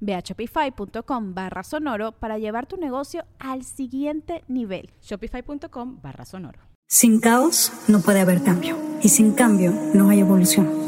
Ve a shopify.com barra sonoro para llevar tu negocio al siguiente nivel. Shopify.com barra sonoro. Sin caos no puede haber cambio. Y sin cambio no hay evolución.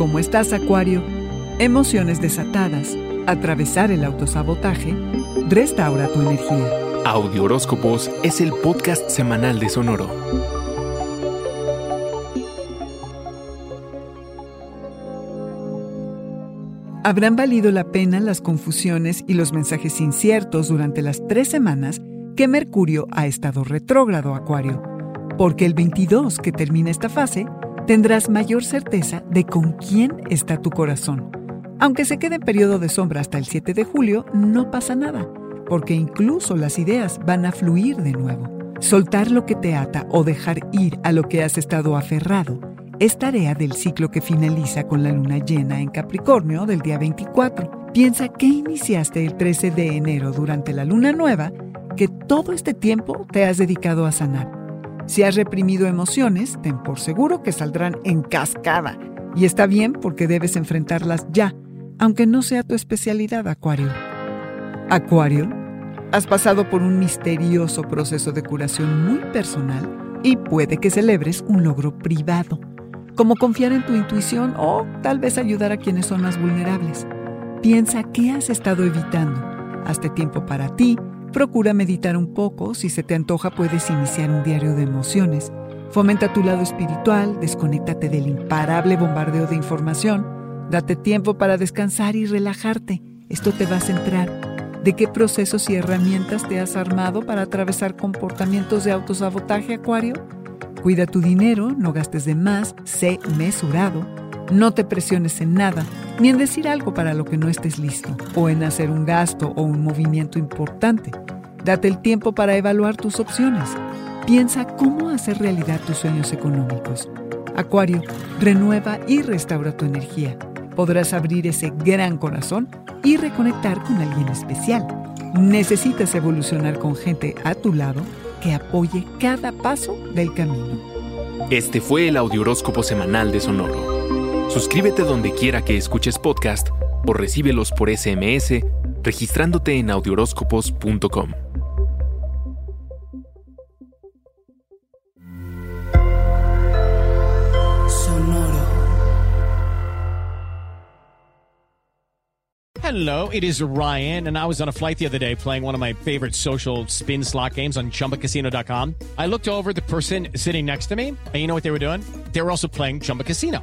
¿Cómo estás, Acuario? Emociones desatadas, atravesar el autosabotaje, restaura tu energía. Audio Horóscopos es el podcast semanal de Sonoro. Habrán valido la pena las confusiones y los mensajes inciertos durante las tres semanas que Mercurio ha estado retrógrado, Acuario, porque el 22 que termina esta fase tendrás mayor certeza de con quién está tu corazón. Aunque se quede en periodo de sombra hasta el 7 de julio, no pasa nada, porque incluso las ideas van a fluir de nuevo. Soltar lo que te ata o dejar ir a lo que has estado aferrado es tarea del ciclo que finaliza con la luna llena en Capricornio del día 24. Piensa que iniciaste el 13 de enero durante la luna nueva, que todo este tiempo te has dedicado a sanar si has reprimido emociones, ten por seguro que saldrán en cascada. Y está bien porque debes enfrentarlas ya, aunque no sea tu especialidad, Acuario. Acuario, has pasado por un misterioso proceso de curación muy personal y puede que celebres un logro privado, como confiar en tu intuición o tal vez ayudar a quienes son más vulnerables. Piensa qué has estado evitando. Hazte tiempo para ti Procura meditar un poco, si se te antoja puedes iniciar un diario de emociones. Fomenta tu lado espiritual, desconéctate del imparable bombardeo de información, date tiempo para descansar y relajarte. Esto te va a centrar. ¿De qué procesos y herramientas te has armado para atravesar comportamientos de autosabotaje, Acuario? Cuida tu dinero, no gastes de más, sé mesurado. No te presiones en nada, ni en decir algo para lo que no estés listo, o en hacer un gasto o un movimiento importante. Date el tiempo para evaluar tus opciones. Piensa cómo hacer realidad tus sueños económicos. Acuario, renueva y restaura tu energía. Podrás abrir ese gran corazón y reconectar con alguien especial. Necesitas evolucionar con gente a tu lado que apoye cada paso del camino. Este fue el Audioróscopo Semanal de Sonoro. Suscríbete donde quiera que escuches podcast o recíbelos por SMS registrándote en audioróscopos.com. Hello, it is Ryan, and I was on a flight the other day playing one of my favorite social spin slot games on chumbacasino.com. I looked over the person sitting next to me, and you know what they were doing? They were also playing Chumba Casino.